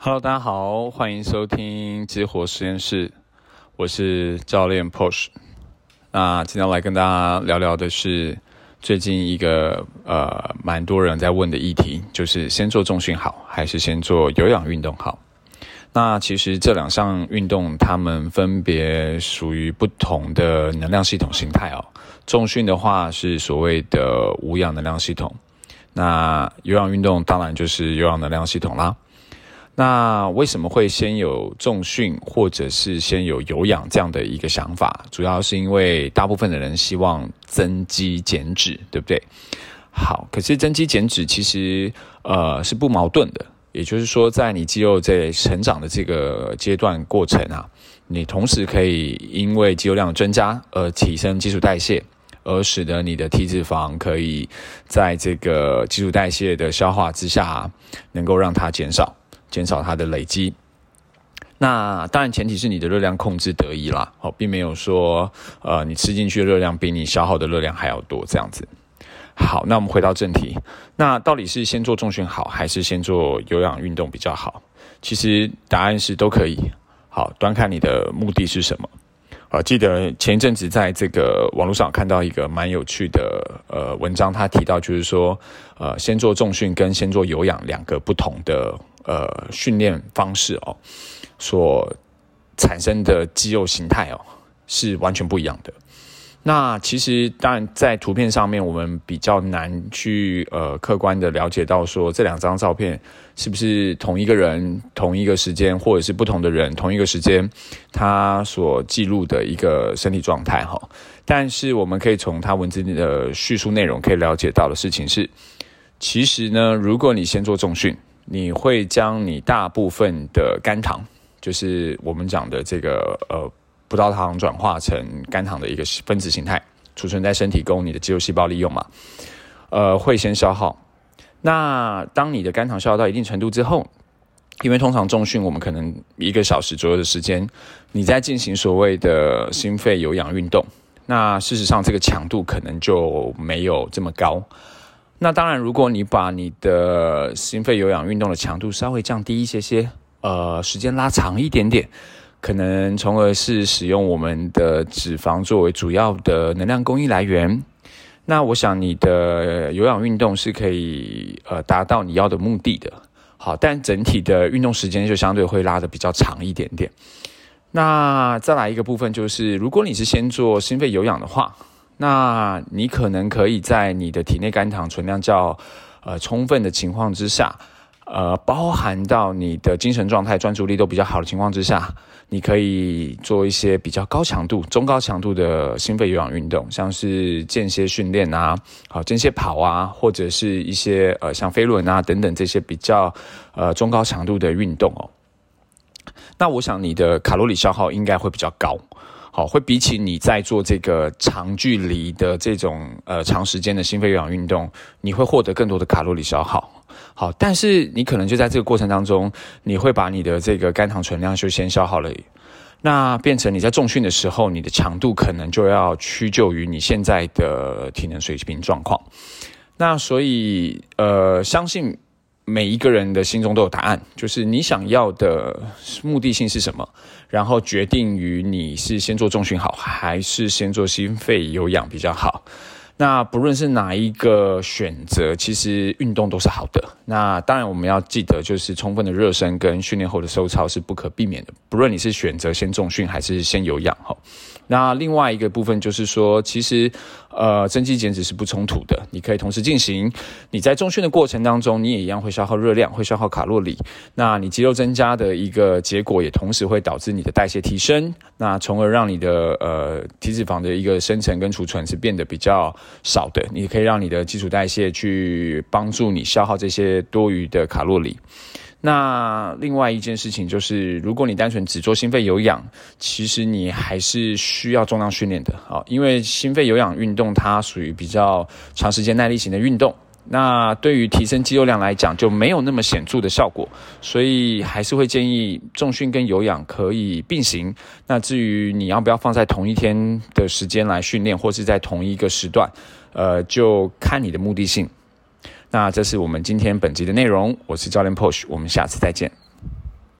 Hello，大家好，欢迎收听激活实验室，我是教练 Push。那今天来跟大家聊聊的是最近一个呃蛮多人在问的议题，就是先做重训好，还是先做有氧运动好？那其实这两项运动，它们分别属于不同的能量系统形态哦。重训的话是所谓的无氧能量系统，那有氧运动当然就是有氧能量系统啦。那为什么会先有重训，或者是先有有氧这样的一个想法？主要是因为大部分的人希望增肌减脂，对不对？好，可是增肌减脂其实呃是不矛盾的，也就是说，在你肌肉在成长的这个阶段过程啊，你同时可以因为肌肉量增加而提升基础代谢，而使得你的体脂肪可以在这个基础代谢的消化之下，能够让它减少。减少它的累积，那当然前提是你的热量控制得宜啦，哦，并没有说呃你吃进去的热量比你消耗的热量还要多这样子。好，那我们回到正题，那到底是先做重训好，还是先做有氧运动比较好？其实答案是都可以，好，端看你的目的是什么。啊，记得前一阵子在这个网络上看到一个蛮有趣的呃文章，他提到就是说，呃，先做重训跟先做有氧两个不同的呃训练方式哦，所产生的肌肉形态哦是完全不一样的。那其实当然在图片上面，我们比较难去呃客观的了解到说这两张照片是不是同一个人、同一个时间，或者是不同的人同一个时间他所记录的一个身体状态哈。但是我们可以从他文字的叙述内容可以了解到的事情是，其实呢，如果你先做重训，你会将你大部分的肝糖，就是我们讲的这个呃。葡萄糖转化成肝糖的一个分子形态，储存在身体供你的肌肉细胞利用嘛？呃，会先消耗。那当你的肝糖消耗到一定程度之后，因为通常重训我们可能一个小时左右的时间，你在进行所谓的心肺有氧运动，那事实上这个强度可能就没有这么高。那当然，如果你把你的心肺有氧运动的强度稍微降低一些些，呃，时间拉长一点点。可能从而是使用我们的脂肪作为主要的能量供应来源。那我想你的有氧运动是可以呃达到你要的目的的。好，但整体的运动时间就相对会拉的比较长一点点。那再来一个部分就是，如果你是先做心肺有氧的话，那你可能可以在你的体内肝糖存量较呃充分的情况之下。呃，包含到你的精神状态、专注力都比较好的情况之下，你可以做一些比较高强度、中高强度的心肺有氧运动，像是间歇训练啊，好间歇跑啊，或者是一些呃像飞轮啊等等这些比较呃中高强度的运动哦。那我想你的卡路里消耗应该会比较高，好，会比起你在做这个长距离的这种呃长时间的心肺有氧运动，你会获得更多的卡路里消耗。好，但是你可能就在这个过程当中，你会把你的这个肝糖存量就先消耗了，那变成你在重训的时候，你的强度可能就要屈就于你现在的体能水平状况。那所以，呃，相信每一个人的心中都有答案，就是你想要的目的性是什么，然后决定于你是先做重训好，还是先做心肺有氧比较好。那不论是哪一个选择，其实运动都是好的。那当然，我们要记得，就是充分的热身跟训练后的收操是不可避免的。不论你是选择先重训还是先有氧，哈。那另外一个部分就是说，其实。呃，增肌减脂是不冲突的，你可以同时进行。你在重训的过程当中，你也一样会消耗热量，会消耗卡路里。那你肌肉增加的一个结果，也同时会导致你的代谢提升，那从而让你的呃体脂肪的一个生成跟储存是变得比较少的。你可以让你的基础代谢去帮助你消耗这些多余的卡路里。那另外一件事情就是，如果你单纯只做心肺有氧，其实你还是需要重量训练的啊，因为心肺有氧运动它属于比较长时间耐力型的运动，那对于提升肌肉量来讲就没有那么显著的效果，所以还是会建议重训跟有氧可以并行。那至于你要不要放在同一天的时间来训练，或是在同一个时段，呃，就看你的目的性。那这是我们今天本集的内容，我是教练 Push，我们下次再见。